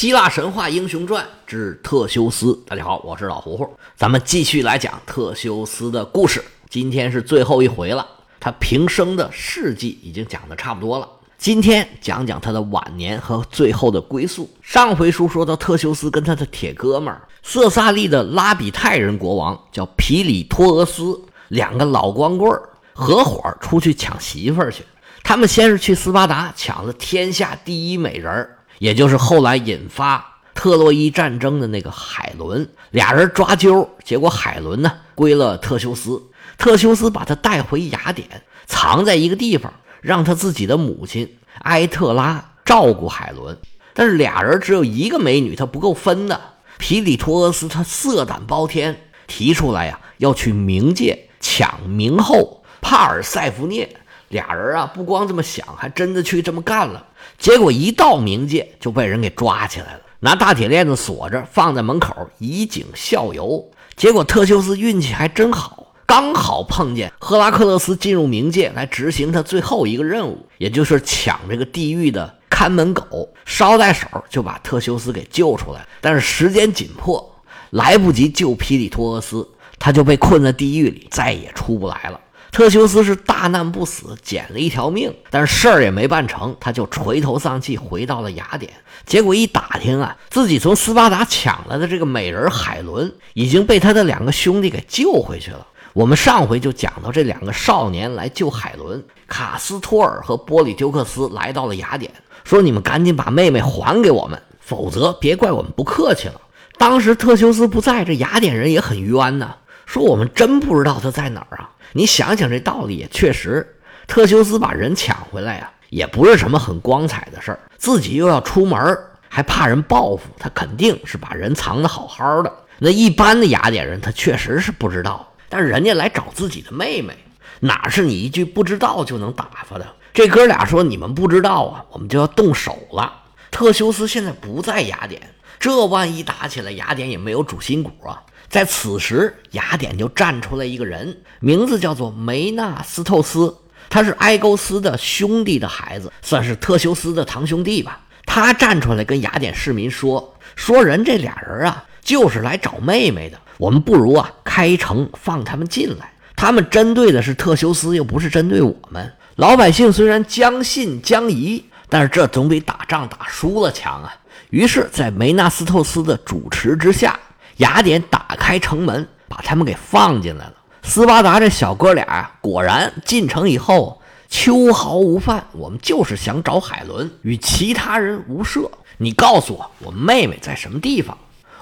希腊神话英雄传之特修斯。大家好，我是老胡胡，咱们继续来讲特修斯的故事。今天是最后一回了，他平生的事迹已经讲的差不多了。今天讲讲他的晚年和最后的归宿。上回书说到，特修斯跟他的铁哥们儿色萨利的拉比泰人国王叫皮里托俄斯，两个老光棍儿合伙出去抢媳妇儿去。他们先是去斯巴达抢了天下第一美人儿。也就是后来引发特洛伊战争的那个海伦，俩人抓阄，结果海伦呢归了特修斯，特修斯把他带回雅典，藏在一个地方，让他自己的母亲埃特拉照顾海伦。但是俩人只有一个美女，他不够分的。皮里托俄斯他色胆包天，提出来呀要去冥界抢冥后帕尔塞福涅。俩人啊不光这么想，还真的去这么干了。结果一到冥界就被人给抓起来了，拿大铁链子锁着，放在门口以儆效尤。结果特修斯运气还真好，刚好碰见赫拉克勒斯进入冥界来执行他最后一个任务，也就是抢这个地狱的看门狗，捎带手就把特修斯给救出来。但是时间紧迫，来不及救皮里托俄斯，他就被困在地狱里，再也出不来了。特修斯是大难不死，捡了一条命，但是事儿也没办成，他就垂头丧气回到了雅典。结果一打听啊，自己从斯巴达抢来的这个美人海伦已经被他的两个兄弟给救回去了。我们上回就讲到这两个少年来救海伦，卡斯托尔和波里丢克斯来到了雅典，说：“你们赶紧把妹妹还给我们，否则别怪我们不客气了。”当时特修斯不在，这雅典人也很冤呐，说：“我们真不知道他在哪儿啊。”你想想这道理也确实，特修斯把人抢回来呀，也不是什么很光彩的事儿。自己又要出门，还怕人报复，他肯定是把人藏得好好的。那一般的雅典人他确实是不知道，但是人家来找自己的妹妹，哪是你一句不知道就能打发的？这哥俩说你们不知道啊，我们就要动手了。特修斯现在不在雅典，这万一打起来，雅典也没有主心骨啊。在此时，雅典就站出来一个人，名字叫做梅纳斯透斯，他是埃勾斯的兄弟的孩子，算是特修斯的堂兄弟吧。他站出来跟雅典市民说：“说人这俩人啊，就是来找妹妹的。我们不如啊，开城放他们进来。他们针对的是特修斯，又不是针对我们老百姓。虽然将信将疑，但是这总比打仗打输了强啊。于是，在梅纳斯透斯的主持之下。”雅典打开城门，把他们给放进来了。斯巴达这小哥俩，果然进城以后秋毫无犯。我们就是想找海伦，与其他人无涉。你告诉我，我妹妹在什么地方？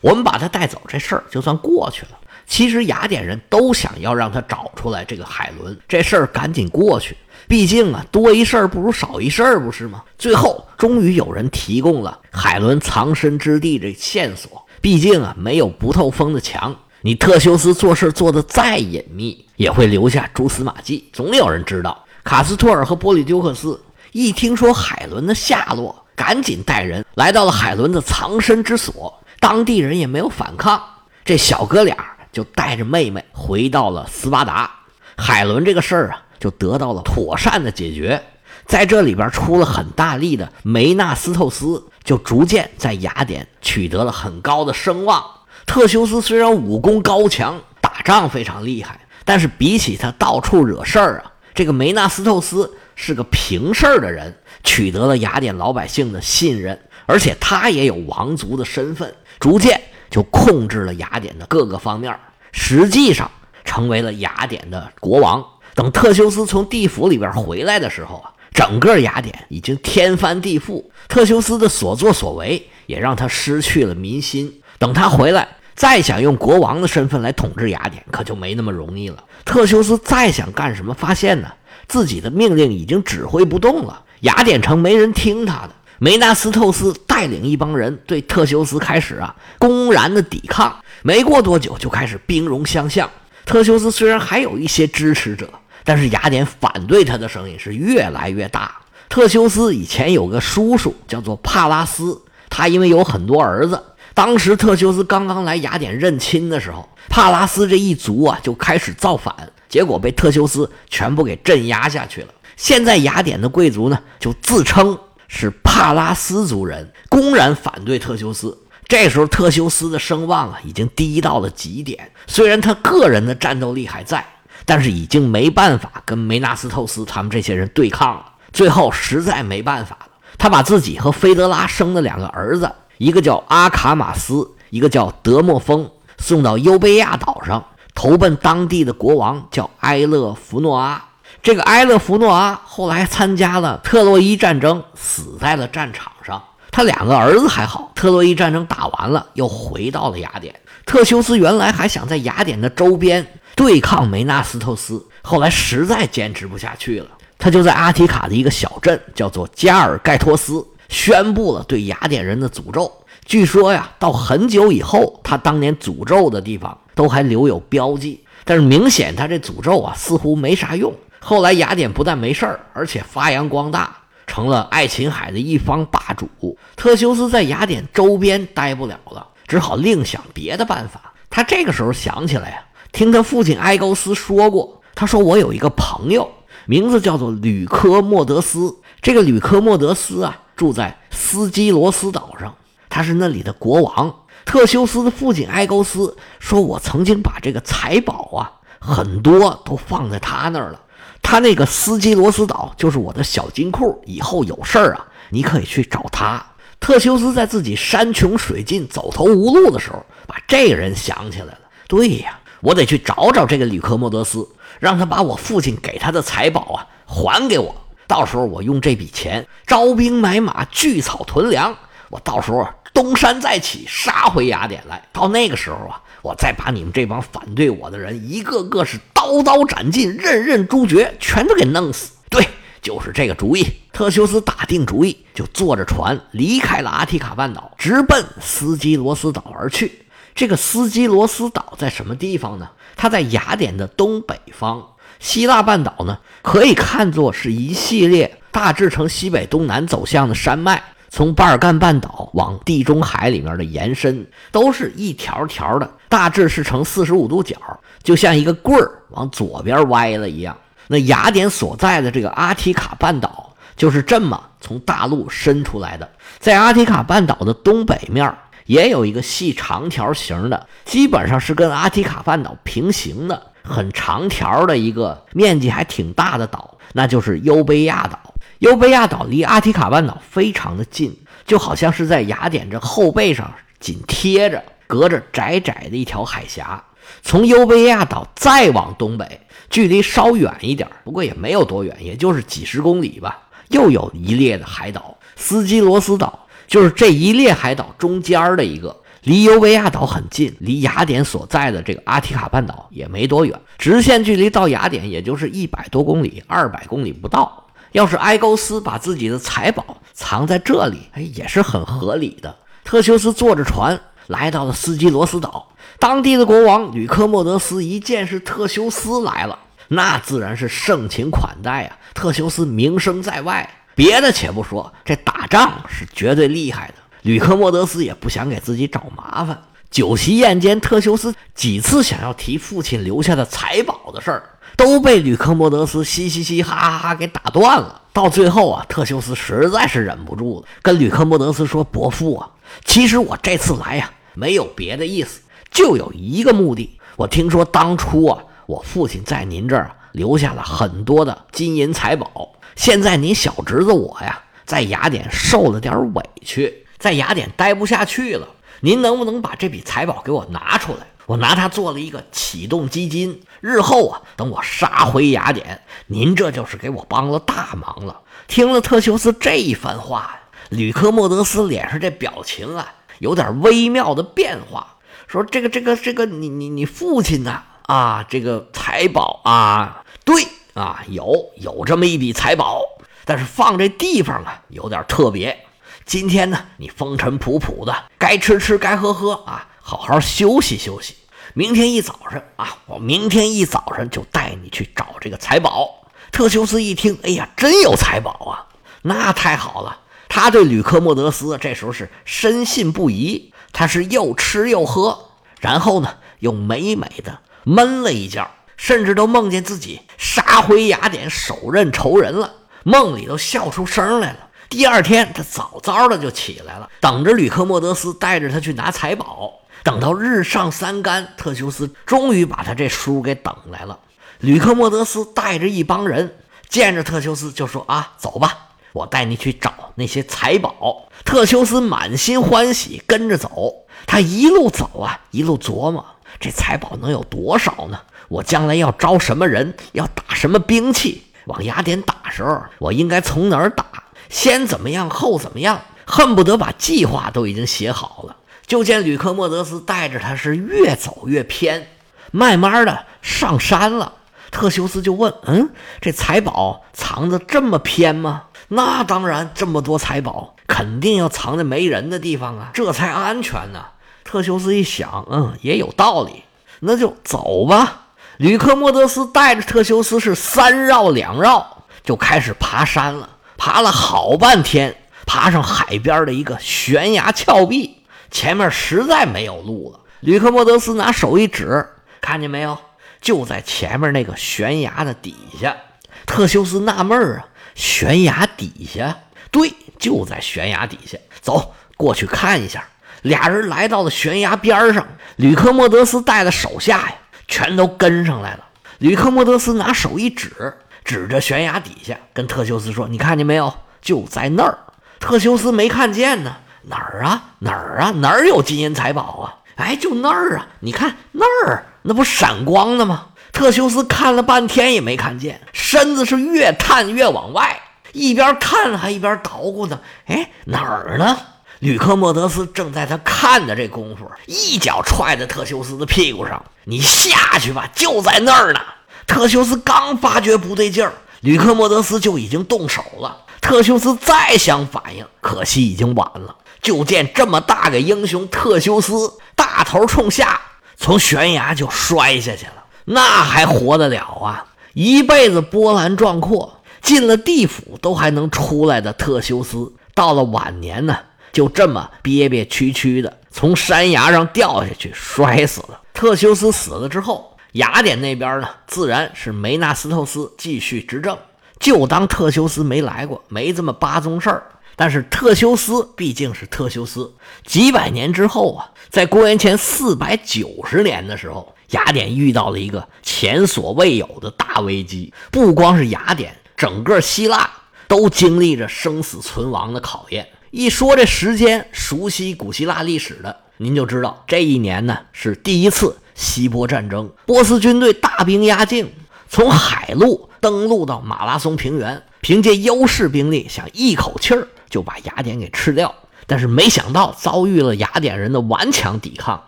我们把她带走，这事儿就算过去了。其实雅典人都想要让他找出来这个海伦，这事儿赶紧过去。毕竟啊，多一事儿不如少一事儿，不是吗？最后，终于有人提供了海伦藏身之地这线索。毕竟啊，没有不透风的墙。你特修斯做事做得再隐秘，也会留下蛛丝马迹，总有人知道。卡斯托尔和波利丢克斯一听说海伦的下落，赶紧带人来到了海伦的藏身之所。当地人也没有反抗，这小哥俩就带着妹妹回到了斯巴达。海伦这个事儿啊，就得到了妥善的解决。在这里边出了很大力的梅纳斯透斯。就逐渐在雅典取得了很高的声望。特修斯虽然武功高强，打仗非常厉害，但是比起他到处惹事儿啊，这个梅纳斯透斯是个平事儿的人，取得了雅典老百姓的信任，而且他也有王族的身份，逐渐就控制了雅典的各个方面，实际上成为了雅典的国王。等特修斯从地府里边回来的时候啊。整个雅典已经天翻地覆，特修斯的所作所为也让他失去了民心。等他回来，再想用国王的身份来统治雅典，可就没那么容易了。特修斯再想干什么，发现呢，自己的命令已经指挥不动了，雅典城没人听他的。梅纳斯透斯带领一帮人对特修斯开始啊公然的抵抗，没过多久就开始兵戎相向。特修斯虽然还有一些支持者。但是雅典反对他的声音是越来越大。特修斯以前有个叔叔叫做帕拉斯，他因为有很多儿子，当时特修斯刚刚来雅典认亲的时候，帕拉斯这一族啊就开始造反，结果被特修斯全部给镇压下去了。现在雅典的贵族呢就自称是帕拉斯族人，公然反对特修斯。这时候，特修斯的声望啊，已经低到了极点。虽然他个人的战斗力还在，但是已经没办法跟梅纳斯透斯他们这些人对抗了。最后，实在没办法了，他把自己和菲德拉生的两个儿子，一个叫阿卡马斯，一个叫德莫丰，送到优贝亚岛上，投奔当地的国王，叫埃勒弗诺阿。这个埃勒弗诺阿后来参加了特洛伊战争，死在了战场上。他两个儿子还好，特洛伊战争打完了，又回到了雅典。特修斯原来还想在雅典的周边对抗梅纳斯托斯，后来实在坚持不下去了，他就在阿提卡的一个小镇，叫做加尔盖托斯，宣布了对雅典人的诅咒。据说呀，到很久以后，他当年诅咒的地方都还留有标记，但是明显他这诅咒啊，似乎没啥用。后来雅典不但没事儿，而且发扬光大。成了爱琴海的一方霸主，特修斯在雅典周边待不了了，只好另想别的办法。他这个时候想起来呀，听他父亲埃高斯说过，他说我有一个朋友，名字叫做吕科莫德斯。这个吕科莫德斯啊，住在斯基罗斯岛上，他是那里的国王。特修斯的父亲埃高斯说，我曾经把这个财宝啊，很多都放在他那儿了。他那个斯基罗斯岛就是我的小金库，以后有事儿啊，你可以去找他。特修斯在自己山穷水尽、走投无路的时候，把这个人想起来了。对呀，我得去找找这个吕克莫德斯，让他把我父亲给他的财宝啊还给我。到时候我用这笔钱招兵买马、聚草屯粮，我到时候东山再起，杀回雅典来。到那个时候啊。我再把你们这帮反对我的人一个个是刀刀斩尽，刃刃诛绝，全都给弄死。对，就是这个主意。特修斯打定主意，就坐着船离开了阿提卡半岛，直奔斯基罗斯岛而去。这个斯基罗斯岛在什么地方呢？它在雅典的东北方。希腊半岛呢，可以看作是一系列大致呈西北东南走向的山脉。从巴尔干半岛往地中海里面的延伸，都是一条条的，大致是呈四十五度角，就像一个棍儿往左边歪了一样。那雅典所在的这个阿提卡半岛，就是这么从大陆伸出来的。在阿提卡半岛的东北面，也有一个细长条形的，基本上是跟阿提卡半岛平行的，很长条的一个面积还挺大的岛，那就是优卑亚岛。优贝亚岛离阿提卡半岛非常的近，就好像是在雅典这后背上紧贴着，隔着窄窄的一条海峡。从优贝亚岛再往东北，距离稍远一点，不过也没有多远，也就是几十公里吧。又有一列的海岛，斯基罗斯岛就是这一列海岛中间的一个，离尤维亚岛很近，离雅典所在的这个阿提卡半岛也没多远，直线距离到雅典也就是一百多公里，二百公里不到。要是埃勾斯把自己的财宝藏在这里，哎，也是很合理的。特修斯坐着船来到了斯基罗斯岛，当地的国王吕克莫德斯一见是特修斯来了，那自然是盛情款待啊。特修斯名声在外，别的且不说，这打仗是绝对厉害的。吕克莫德斯也不想给自己找麻烦。酒席宴间，特修斯几次想要提父亲留下的财宝的事儿。都被吕克莫德斯嘻嘻嘻哈哈哈给打断了。到最后啊，特修斯实在是忍不住了，跟吕克莫德斯说：“伯父啊，其实我这次来呀，没有别的意思，就有一个目的。我听说当初啊，我父亲在您这儿留下了很多的金银财宝。现在你小侄子我呀，在雅典受了点委屈，在雅典待不下去了。您能不能把这笔财宝给我拿出来？我拿它做了一个启动基金。”日后啊，等我杀回雅典，您这就是给我帮了大忙了。听了特修斯这一番话，吕克莫德斯脸上这表情啊，有点微妙的变化，说：“这个，这个，这个，你，你，你父亲呢？啊，这个财宝啊，对啊，有有这么一笔财宝，但是放这地方啊，有点特别。今天呢，你风尘仆仆的，该吃吃，该喝喝啊，好好休息休息。”明天一早上啊，我明天一早上就带你去找这个财宝。特修斯一听，哎呀，真有财宝啊！那太好了。他对吕克莫德斯这时候是深信不疑。他是又吃又喝，然后呢，又美美的闷了一觉，甚至都梦见自己杀回雅典，手刃仇人了。梦里都笑出声来了。第二天，他早早的就起来了，等着吕克莫德斯带着他去拿财宝。等到日上三竿，特修斯终于把他这书给等来了。吕克莫德斯带着一帮人，见着特修斯就说：“啊，走吧，我带你去找那些财宝。”特修斯满心欢喜，跟着走。他一路走啊，一路琢磨：这财宝能有多少呢？我将来要招什么人？要打什么兵器？往雅典打时候，我应该从哪儿打？先怎么样，后怎么样？恨不得把计划都已经写好了。就见吕克莫德斯带着他是越走越偏，慢慢的上山了。特修斯就问：“嗯，这财宝藏的这么偏吗？”“那当然，这么多财宝，肯定要藏在没人的地方啊，这才安全呢。”特修斯一想，嗯，也有道理，那就走吧。吕克莫德斯带着特修斯是三绕两绕，就开始爬山了。爬了好半天，爬上海边的一个悬崖峭壁，前面实在没有路了。吕克莫德斯拿手一指，看见没有？就在前面那个悬崖的底下。特修斯纳闷啊，悬崖底下？对，就在悬崖底下。走过去看一下。俩人来到了悬崖边上，吕克莫德斯带的手下呀，全都跟上来了。吕克莫德斯拿手一指，指着悬崖底下，跟特修斯说：“你看见没有？就在那儿。”特修斯没看见呢，哪儿啊？哪儿啊？哪儿有金银财宝啊？哎，就那儿啊！你看那儿，那不闪光的吗？特修斯看了半天也没看见，身子是越探越往外，一边看还一边捣鼓呢。哎，哪儿呢？吕克莫德斯正在他看的这功夫，一脚踹在特修斯的屁股上：“你下去吧，就在那儿呢。”特修斯刚发觉不对劲儿，吕克莫德斯就已经动手了。特修斯再想反应，可惜已经晚了。就见这么大个英雄特修斯，大头冲下，从悬崖就摔下去了。那还活得了啊？一辈子波澜壮阔，进了地府都还能出来的特修斯，到了晚年呢？就这么憋憋屈屈的从山崖上掉下去，摔死了。特修斯死了之后，雅典那边呢，自然是梅纳斯托斯继续执政，就当特修斯没来过，没这么八宗事儿。但是特修斯毕竟是特修斯，几百年之后啊，在公元前四百九十年的时候，雅典遇到了一个前所未有的大危机。不光是雅典，整个希腊都经历着生死存亡的考验。一说这时间，熟悉古希腊历史的您就知道，这一年呢是第一次希波战争。波斯军队大兵压境，从海路登陆到马拉松平原，凭借优势兵力，想一口气儿就把雅典给吃掉。但是没想到遭遇了雅典人的顽强抵抗，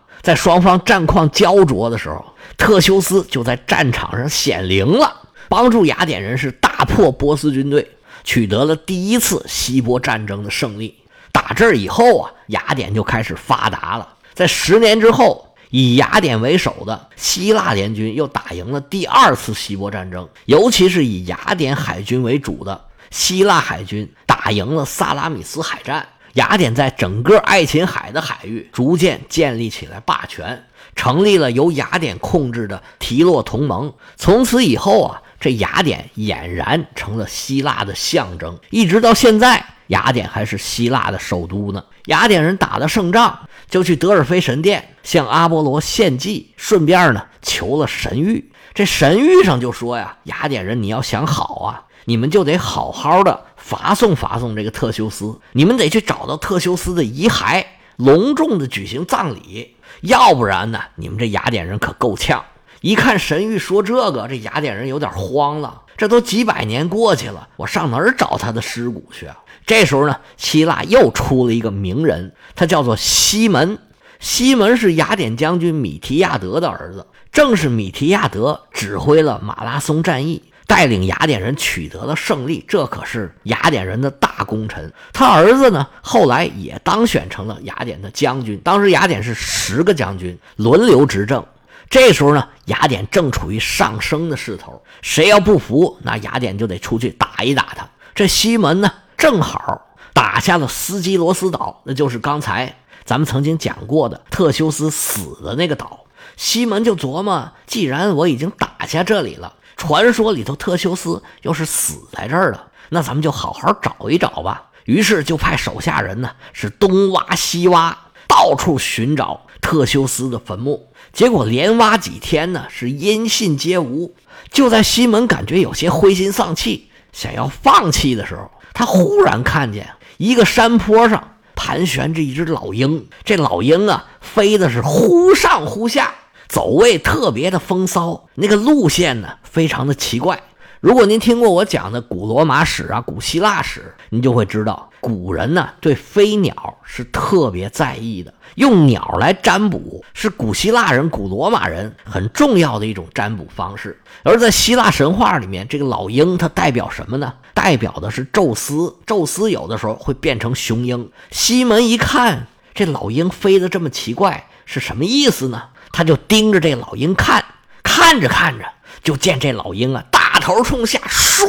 在双方战况焦灼的时候，特修斯就在战场上显灵了，帮助雅典人是大破波斯军队。取得了第一次希波战争的胜利。打这儿以后啊，雅典就开始发达了。在十年之后，以雅典为首的希腊联军又打赢了第二次希波战争。尤其是以雅典海军为主的希腊海军打赢了萨拉米斯海战。雅典在整个爱琴海的海域逐渐建立起来霸权，成立了由雅典控制的提洛同盟。从此以后啊。这雅典俨然成了希腊的象征，一直到现在，雅典还是希腊的首都呢。雅典人打了胜仗，就去德尔菲神殿向阿波罗献祭，顺便呢求了神谕。这神谕上就说呀：“雅典人，你要想好啊，你们就得好好的罚送罚送这个特修斯，你们得去找到特修斯的遗骸，隆重的举行葬礼，要不然呢，你们这雅典人可够呛。”一看神谕说这个，这雅典人有点慌了。这都几百年过去了，我上哪儿找他的尸骨去啊？这时候呢，希腊又出了一个名人，他叫做西门。西门是雅典将军米提亚德的儿子，正是米提亚德指挥了马拉松战役，带领雅典人取得了胜利，这可是雅典人的大功臣。他儿子呢，后来也当选成了雅典的将军。当时雅典是十个将军轮流执政。这时候呢，雅典正处于上升的势头，谁要不服，那雅典就得出去打一打他。这西门呢，正好打下了斯基罗斯岛，那就是刚才咱们曾经讲过的特修斯死的那个岛。西门就琢磨，既然我已经打下这里了，传说里头特修斯又是死在这儿了，那咱们就好好找一找吧。于是就派手下人呢是东挖西挖，到处寻找特修斯的坟墓。结果连挖几天呢，是音信皆无。就在西门感觉有些灰心丧气，想要放弃的时候，他忽然看见一个山坡上盘旋着一只老鹰。这老鹰啊，飞的是忽上忽下，走位特别的风骚，那个路线呢，非常的奇怪。如果您听过我讲的古罗马史啊、古希腊史，您就会知道，古人呢对飞鸟是特别在意的，用鸟来占卜是古希腊人、古罗马人很重要的一种占卜方式。而在希腊神话里面，这个老鹰它代表什么呢？代表的是宙斯。宙斯有的时候会变成雄鹰。西门一看这老鹰飞得这么奇怪，是什么意思呢？他就盯着这老鹰看，看着看着，就见这老鹰啊大。头冲下，唰，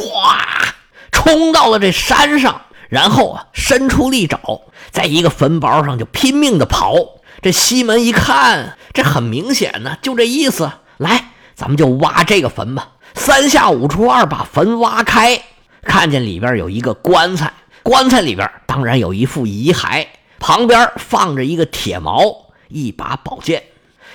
冲到了这山上，然后啊，伸出利爪，在一个坟包上就拼命的跑。这西门一看，这很明显呢，就这意思。来，咱们就挖这个坟吧。三下五除二，把坟挖开，看见里边有一个棺材，棺材里边当然有一副遗骸，旁边放着一个铁矛，一把宝剑。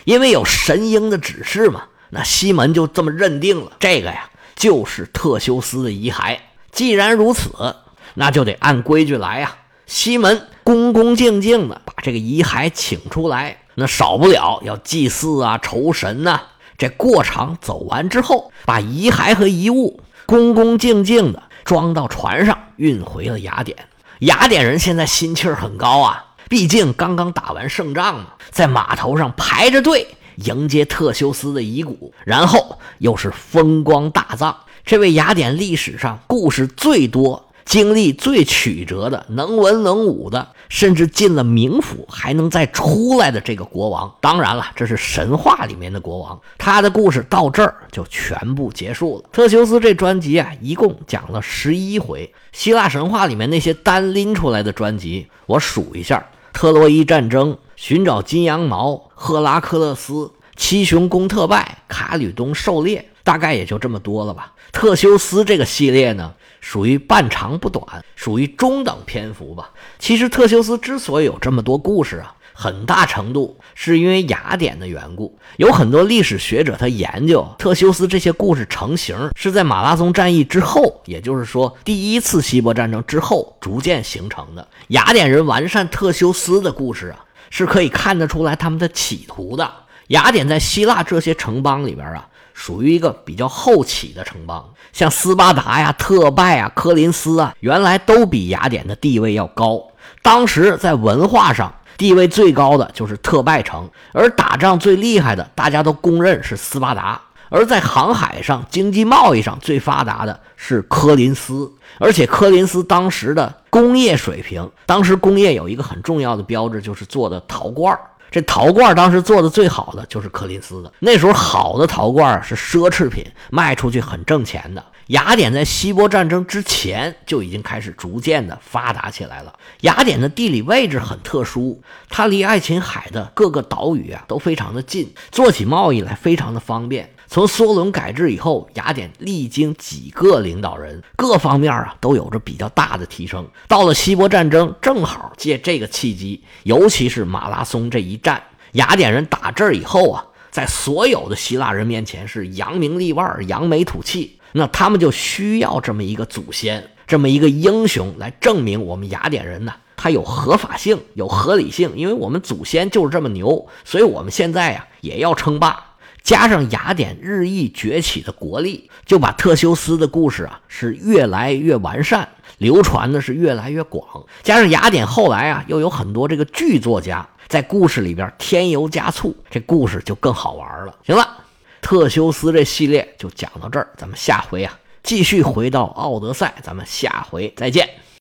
因为有神鹰的指示嘛，那西门就这么认定了这个呀。就是特修斯的遗骸。既然如此，那就得按规矩来呀。西门恭恭敬敬的把这个遗骸请出来，那少不了要祭祀啊、酬神呐。这过场走完之后，把遗骸和遗物恭恭敬敬的装到船上，运回了雅典。雅典人现在心气儿很高啊，毕竟刚刚打完胜仗嘛，在码头上排着队。迎接特修斯的遗骨，然后又是风光大葬。这位雅典历史上故事最多、经历最曲折的、能文能武的，甚至进了冥府还能再出来的这个国王。当然了，这是神话里面的国王。他的故事到这儿就全部结束了。特修斯这专辑啊，一共讲了十一回。希腊神话里面那些单拎出来的专辑，我数一下：特洛伊战争。寻找金羊毛，赫拉克勒斯，七雄攻特拜，卡吕冬狩猎，大概也就这么多了吧。特修斯这个系列呢，属于半长不短，属于中等篇幅吧。其实特修斯之所以有这么多故事啊。很大程度是因为雅典的缘故，有很多历史学者他研究特修斯这些故事成型是在马拉松战役之后，也就是说第一次希波战争之后逐渐形成的。雅典人完善特修斯的故事啊，是可以看得出来他们的企图的。雅典在希腊这些城邦里边啊，属于一个比较后起的城邦，像斯巴达呀、特拜啊、科林斯啊，原来都比雅典的地位要高。当时在文化上。地位最高的就是特拜城，而打仗最厉害的，大家都公认是斯巴达。而在航海上、经济贸易上最发达的是科林斯，而且科林斯当时的工业水平，当时工业有一个很重要的标志，就是做的陶罐。这陶罐当时做的最好的就是柯林斯的。那时候好的陶罐是奢侈品，卖出去很挣钱的。雅典在希波战争之前就已经开始逐渐的发达起来了。雅典的地理位置很特殊，它离爱琴海的各个岛屿啊都非常的近，做起贸易来非常的方便。从梭伦改制以后，雅典历经几个领导人，各方面啊都有着比较大的提升。到了希波战争，正好借这个契机，尤其是马拉松这一战，雅典人打这儿以后啊，在所有的希腊人面前是扬名立万、扬眉吐气。那他们就需要这么一个祖先，这么一个英雄来证明我们雅典人呢，他有合法性、有合理性，因为我们祖先就是这么牛，所以我们现在呀也要称霸。加上雅典日益崛起的国力，就把特修斯的故事啊是越来越完善，流传的是越来越广。加上雅典后来啊又有很多这个剧作家在故事里边添油加醋，这故事就更好玩了。行了，特修斯这系列就讲到这儿，咱们下回啊继续回到奥德赛，咱们下回再见。